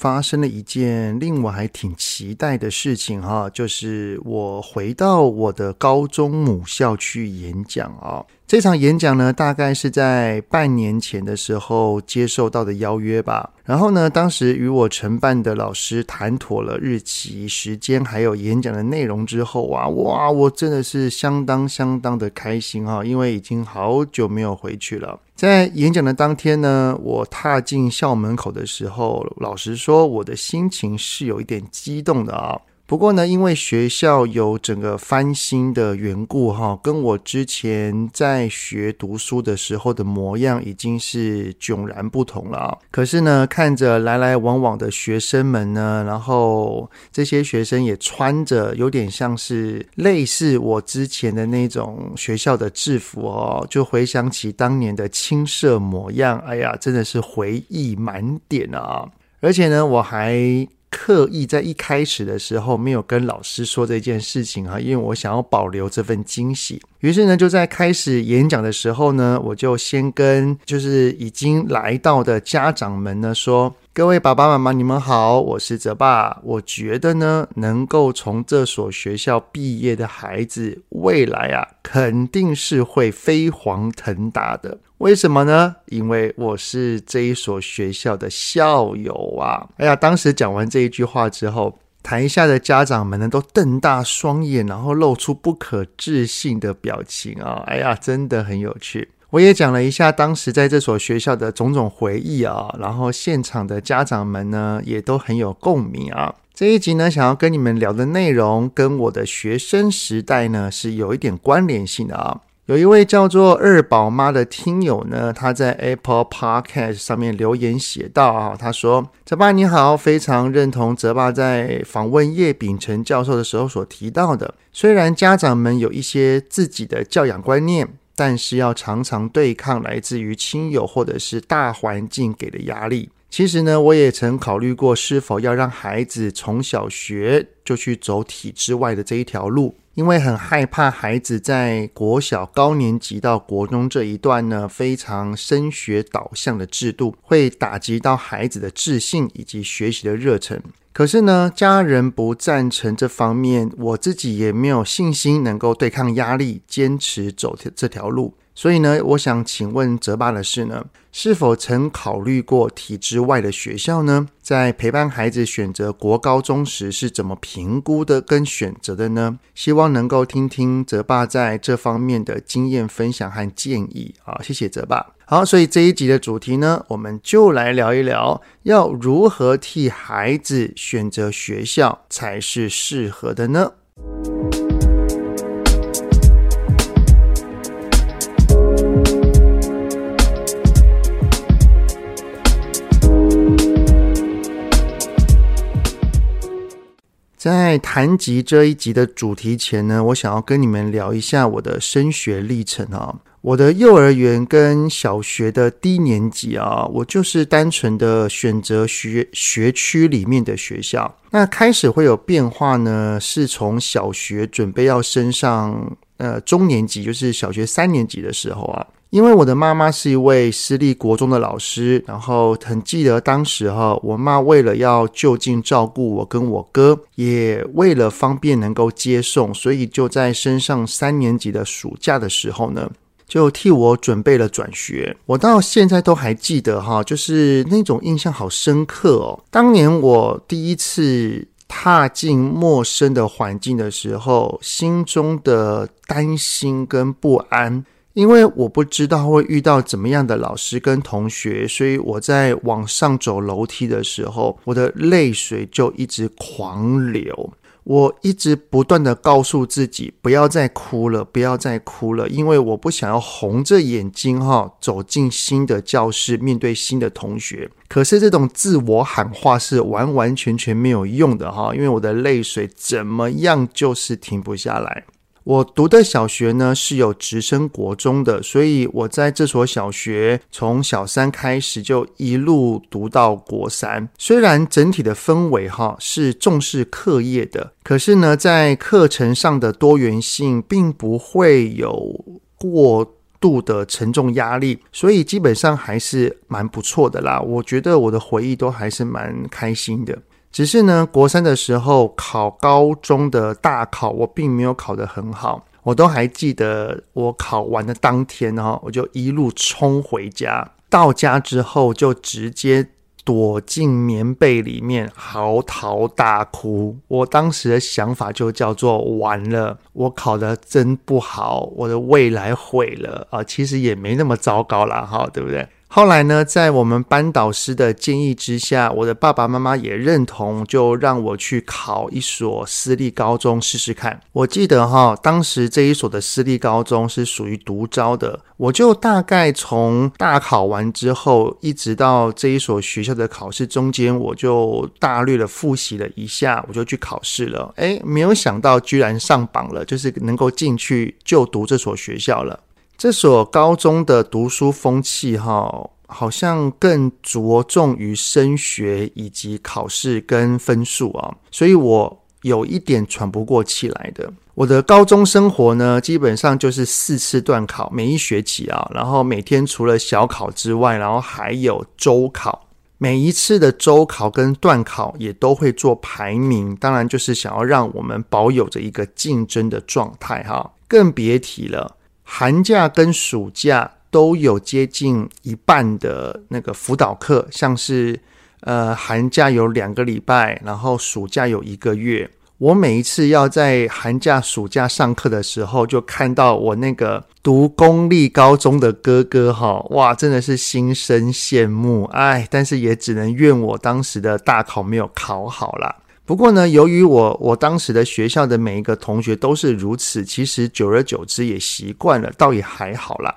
发生了一件令我还挺期待的事情哈，就是我回到我的高中母校去演讲啊。这场演讲呢，大概是在半年前的时候接受到的邀约吧。然后呢，当时与我承办的老师谈妥了日期、时间，还有演讲的内容之后啊，哇，我真的是相当相当的开心哈，因为已经好久没有回去了。在演讲的当天呢，我踏进校门口的时候，老实说，我的心情是有一点激动的啊。不过呢，因为学校有整个翻新的缘故，哈，跟我之前在学读书的时候的模样已经是迥然不同了啊。可是呢，看着来来往往的学生们呢，然后这些学生也穿着有点像是类似我之前的那种学校的制服哦，就回想起当年的青涩模样，哎呀，真的是回忆满点啊！而且呢，我还。刻意在一开始的时候没有跟老师说这件事情哈，因为我想要保留这份惊喜。于是呢，就在开始演讲的时候呢，我就先跟就是已经来到的家长们呢说。各位爸爸妈妈，你们好，我是泽爸。我觉得呢，能够从这所学校毕业的孩子，未来啊，肯定是会飞黄腾达的。为什么呢？因为我是这一所学校的校友啊！哎呀，当时讲完这一句话之后，台下的家长们呢，都瞪大双眼，然后露出不可置信的表情啊！哎呀，真的很有趣。我也讲了一下当时在这所学校的种种回忆啊，然后现场的家长们呢也都很有共鸣啊。这一集呢，想要跟你们聊的内容跟我的学生时代呢是有一点关联性的啊。有一位叫做二宝妈的听友呢，他在 Apple Podcast 上面留言写道啊，他说：“泽爸你好，非常认同泽爸在访问叶秉成教授的时候所提到的，虽然家长们有一些自己的教养观念。”但是要常常对抗来自于亲友或者是大环境给的压力。其实呢，我也曾考虑过是否要让孩子从小学就去走体制外的这一条路，因为很害怕孩子在国小高年级到国中这一段呢，非常升学导向的制度，会打击到孩子的自信以及学习的热忱。可是呢，家人不赞成这方面，我自己也没有信心能够对抗压力，坚持走这条路。所以呢，我想请问泽爸的是呢，是否曾考虑过体制外的学校呢？在陪伴孩子选择国高中时是怎么评估的跟选择的呢？希望能够听听泽爸在这方面的经验分享和建议。啊，谢谢泽爸。好，所以这一集的主题呢，我们就来聊一聊，要如何替孩子选择学校才是适合的呢？在谈及这一集的主题前呢，我想要跟你们聊一下我的升学历程啊。我的幼儿园跟小学的低年级啊，我就是单纯的选择学学区里面的学校。那开始会有变化呢，是从小学准备要升上呃中年级，就是小学三年级的时候啊。因为我的妈妈是一位私立国中的老师，然后很记得当时哈，我妈为了要就近照顾我跟我哥，也为了方便能够接送，所以就在升上三年级的暑假的时候呢。就替我准备了转学，我到现在都还记得哈，就是那种印象好深刻哦。当年我第一次踏进陌生的环境的时候，心中的担心跟不安，因为我不知道会遇到怎么样的老师跟同学，所以我在往上走楼梯的时候，我的泪水就一直狂流。我一直不断地告诉自己，不要再哭了，不要再哭了，因为我不想要红着眼睛哈走进新的教室，面对新的同学。可是这种自我喊话是完完全全没有用的哈，因为我的泪水怎么样就是停不下来。我读的小学呢是有直升国中的，所以我在这所小学从小三开始就一路读到国三。虽然整体的氛围哈是重视课业的，可是呢，在课程上的多元性并不会有过度的沉重压力，所以基本上还是蛮不错的啦。我觉得我的回忆都还是蛮开心的。只是呢，国三的时候考高中的大考，我并没有考得很好。我都还记得，我考完的当天哈，我就一路冲回家。到家之后，就直接躲进棉被里面嚎啕大哭。我当时的想法就叫做：完了，我考得真不好，我的未来毁了啊！其实也没那么糟糕啦，哈，对不对？后来呢，在我们班导师的建议之下，我的爸爸妈妈也认同，就让我去考一所私立高中试试看。我记得哈，当时这一所的私立高中是属于独招的，我就大概从大考完之后，一直到这一所学校的考试中间，我就大略的复习了一下，我就去考试了。诶，没有想到居然上榜了，就是能够进去就读这所学校了。这所高中的读书风气，哈，好像更着重于升学以及考试跟分数啊，所以我有一点喘不过气来的。我的高中生活呢，基本上就是四次段考，每一学期啊，然后每天除了小考之外，然后还有周考，每一次的周考跟段考也都会做排名，当然就是想要让我们保有着一个竞争的状态，哈，更别提了。寒假跟暑假都有接近一半的那个辅导课，像是呃寒假有两个礼拜，然后暑假有一个月。我每一次要在寒假、暑假上课的时候，就看到我那个读公立高中的哥哥哈，哇，真的是心生羡慕，哎，但是也只能怨我当时的大考没有考好啦。不过呢，由于我我当时的学校的每一个同学都是如此，其实久而久之也习惯了，倒也还好啦。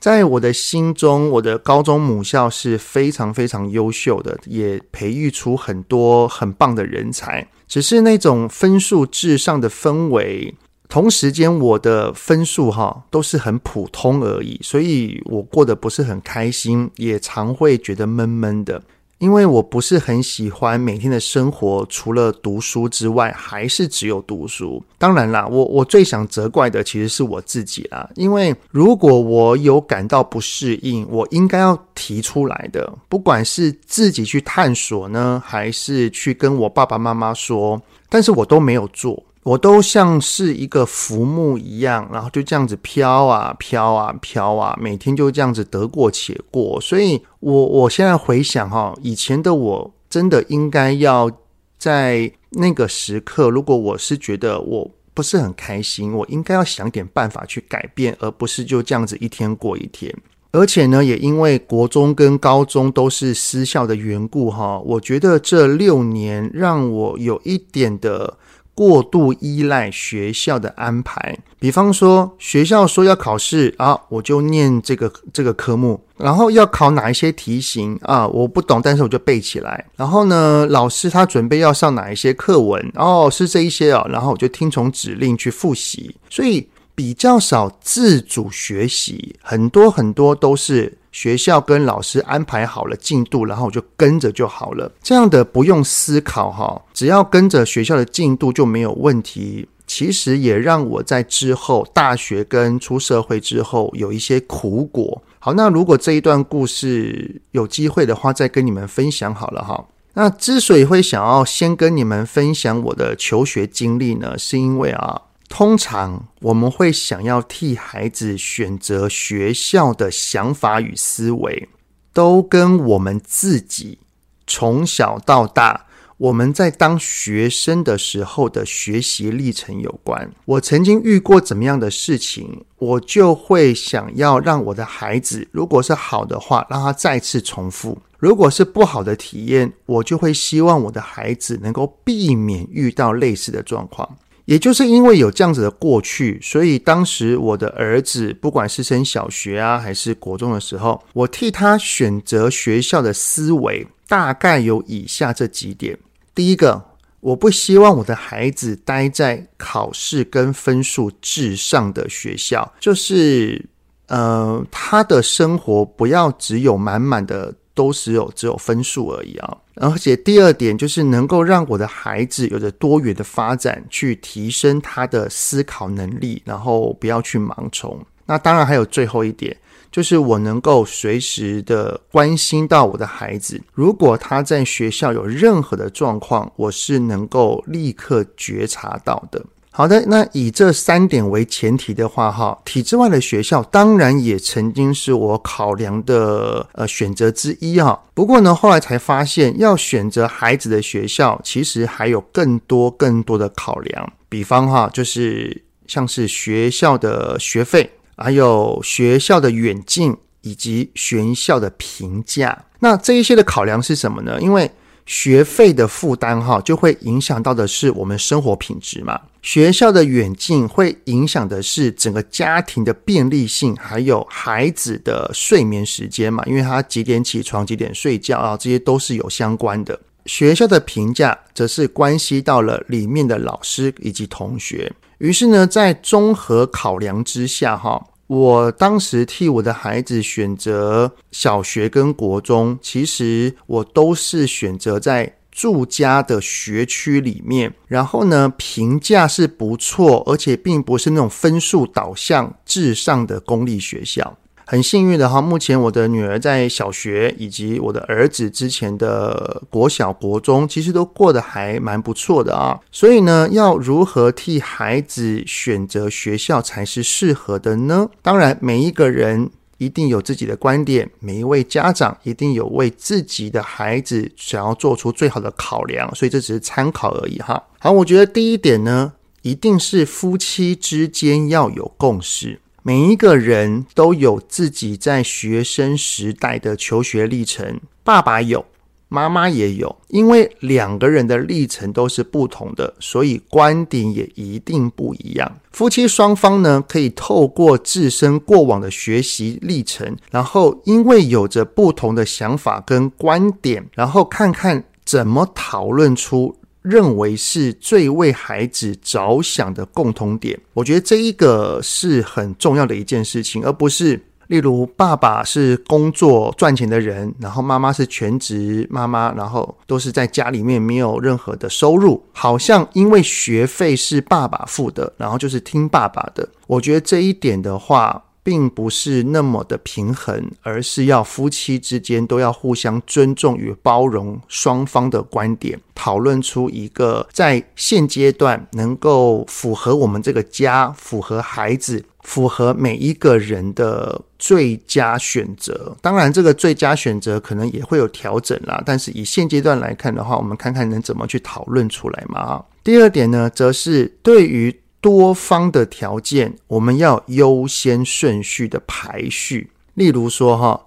在我的心中，我的高中母校是非常非常优秀的，也培育出很多很棒的人才。只是那种分数至上的氛围，同时间我的分数哈都是很普通而已，所以我过得不是很开心，也常会觉得闷闷的。因为我不是很喜欢每天的生活，除了读书之外，还是只有读书。当然啦，我我最想责怪的其实是我自己啦。因为如果我有感到不适应，我应该要提出来的，不管是自己去探索呢，还是去跟我爸爸妈妈说，但是我都没有做。我都像是一个浮木一样，然后就这样子飘啊飘啊飘啊，每天就这样子得过且过。所以我，我现在回想哈，以前的我真的应该要在那个时刻，如果我是觉得我不是很开心，我应该要想点办法去改变，而不是就这样子一天过一天。而且呢，也因为国中跟高中都是私校的缘故哈，我觉得这六年让我有一点的。过度依赖学校的安排，比方说学校说要考试啊，我就念这个这个科目，然后要考哪一些题型啊，我不懂，但是我就背起来。然后呢，老师他准备要上哪一些课文，哦，是这一些哦，然后我就听从指令去复习，所以比较少自主学习，很多很多都是。学校跟老师安排好了进度，然后我就跟着就好了。这样的不用思考哈，只要跟着学校的进度就没有问题。其实也让我在之后大学跟出社会之后有一些苦果。好，那如果这一段故事有机会的话，再跟你们分享好了哈。那之所以会想要先跟你们分享我的求学经历呢，是因为啊。通常我们会想要替孩子选择学校的想法与思维，都跟我们自己从小到大，我们在当学生的时候的学习历程有关。我曾经遇过怎么样的事情，我就会想要让我的孩子，如果是好的话，让他再次重复；如果是不好的体验，我就会希望我的孩子能够避免遇到类似的状况。也就是因为有这样子的过去，所以当时我的儿子不管是升小学啊，还是国中的时候，我替他选择学校的思维大概有以下这几点：第一个，我不希望我的孩子待在考试跟分数至上的学校，就是呃，他的生活不要只有满满的都是有只有分数而已啊。而且第二点就是能够让我的孩子有着多元的发展，去提升他的思考能力，然后不要去盲从。那当然还有最后一点。就是我能够随时的关心到我的孩子，如果他在学校有任何的状况，我是能够立刻觉察到的。好的，那以这三点为前提的话，哈，体制外的学校当然也曾经是我考量的呃选择之一哈。不过呢，后来才发现，要选择孩子的学校，其实还有更多更多的考量，比方哈，就是像是学校的学费。还有学校的远近以及学校的评价，那这一些的考量是什么呢？因为学费的负担哈，就会影响到的是我们生活品质嘛。学校的远近会影响的是整个家庭的便利性，还有孩子的睡眠时间嘛。因为他几点起床，几点睡觉啊，这些都是有相关的。学校的评价则是关系到了里面的老师以及同学。于是呢，在综合考量之下，哈。我当时替我的孩子选择小学跟国中，其实我都是选择在住家的学区里面，然后呢，评价是不错，而且并不是那种分数导向至上的公立学校。很幸运的哈，目前我的女儿在小学，以及我的儿子之前的国小、国中，其实都过得还蛮不错的啊。所以呢，要如何替孩子选择学校才是适合的呢？当然，每一个人一定有自己的观点，每一位家长一定有为自己的孩子想要做出最好的考量，所以这只是参考而已哈。好，我觉得第一点呢，一定是夫妻之间要有共识。每一个人都有自己在学生时代的求学历程，爸爸有，妈妈也有。因为两个人的历程都是不同的，所以观点也一定不一样。夫妻双方呢，可以透过自身过往的学习历程，然后因为有着不同的想法跟观点，然后看看怎么讨论出。认为是最为孩子着想的共同点，我觉得这一个是很重要的一件事情，而不是例如爸爸是工作赚钱的人，然后妈妈是全职妈妈，然后都是在家里面没有任何的收入，好像因为学费是爸爸付的，然后就是听爸爸的。我觉得这一点的话，并不是那么的平衡，而是要夫妻之间都要互相尊重与包容双方的观点，讨论出一个在现阶段能够符合我们这个家、符合孩子、符合每一个人的最佳选择。当然，这个最佳选择可能也会有调整啦，但是以现阶段来看的话，我们看看能怎么去讨论出来嘛。第二点呢，则是对于。多方的条件，我们要优先顺序的排序。例如说，哈，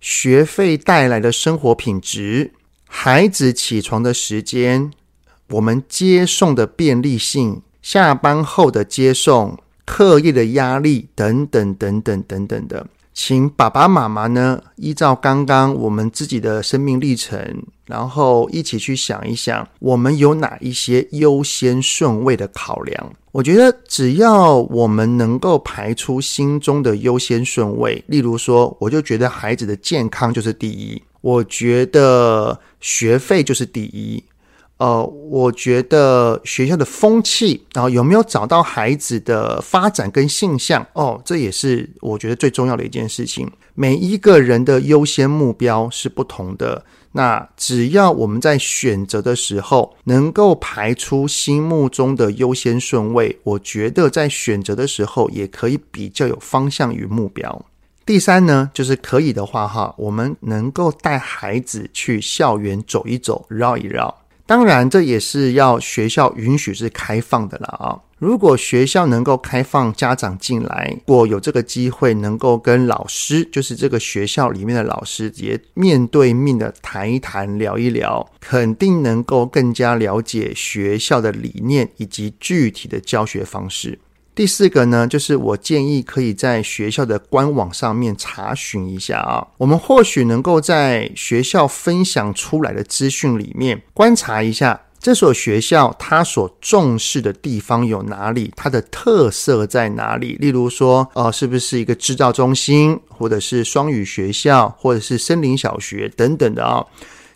学费带来的生活品质，孩子起床的时间，我们接送的便利性，下班后的接送，课业的压力，等等等等等等的。请爸爸妈妈呢，依照刚刚我们自己的生命历程，然后一起去想一想，我们有哪一些优先顺位的考量。我觉得只要我们能够排出心中的优先顺位，例如说，我就觉得孩子的健康就是第一，我觉得学费就是第一。呃，我觉得学校的风气，然后有没有找到孩子的发展跟性向，哦，这也是我觉得最重要的一件事情。每一个人的优先目标是不同的，那只要我们在选择的时候能够排出心目中的优先顺位，我觉得在选择的时候也可以比较有方向与目标。第三呢，就是可以的话，哈，我们能够带孩子去校园走一走，绕一绕。当然，这也是要学校允许是开放的了啊。如果学校能够开放家长进来，如果有这个机会，能够跟老师，就是这个学校里面的老师，也面对面的谈一谈、聊一聊，肯定能够更加了解学校的理念以及具体的教学方式。第四个呢，就是我建议可以在学校的官网上面查询一下啊，我们或许能够在学校分享出来的资讯里面观察一下，这所学校它所重视的地方有哪里？它的特色在哪里？例如说，哦，是不是一个制造中心，或者是双语学校，或者是森林小学等等的啊、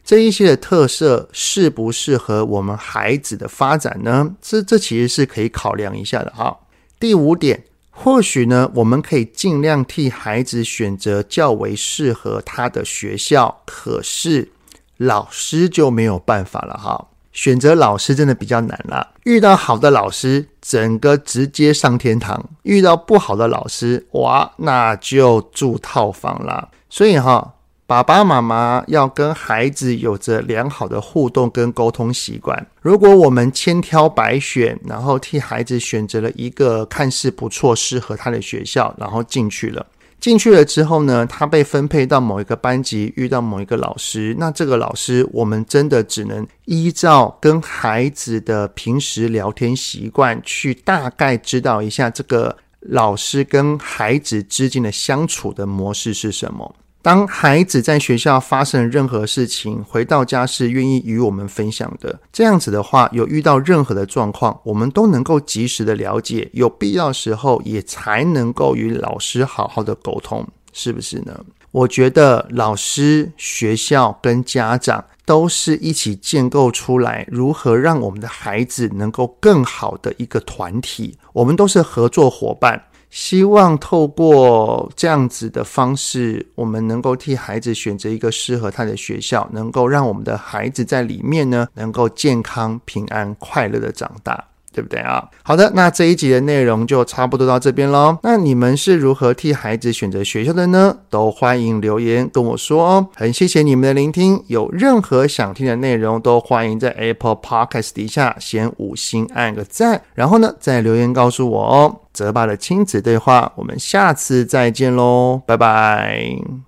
这一些的特色适不适合我们孩子的发展呢？这这其实是可以考量一下的哈。第五点，或许呢，我们可以尽量替孩子选择较为适合他的学校，可是老师就没有办法了哈。选择老师真的比较难了，遇到好的老师，整个直接上天堂；遇到不好的老师，哇，那就住套房了。所以哈，爸爸妈妈要跟孩子有着良好的互动跟沟通习惯。如果我们千挑百选，然后替孩子选择了一个看似不错、适合他的学校，然后进去了。进去了之后呢，他被分配到某一个班级，遇到某一个老师。那这个老师，我们真的只能依照跟孩子的平时聊天习惯，去大概知道一下这个老师跟孩子之间的相处的模式是什么。当孩子在学校发生任何事情，回到家是愿意与我们分享的。这样子的话，有遇到任何的状况，我们都能够及时的了解，有必要时候也才能够与老师好好的沟通，是不是呢？我觉得老师、学校跟家长都是一起建构出来如何让我们的孩子能够更好的一个团体，我们都是合作伙伴。希望透过这样子的方式，我们能够替孩子选择一个适合他的学校，能够让我们的孩子在里面呢，能够健康、平安、快乐的长大。对不对啊？好的，那这一集的内容就差不多到这边喽。那你们是如何替孩子选择学校的呢？都欢迎留言跟我说哦。很谢谢你们的聆听，有任何想听的内容，都欢迎在 Apple Podcast 底下先五星按个赞，然后呢再留言告诉我哦。泽爸的亲子对话，我们下次再见喽，拜拜。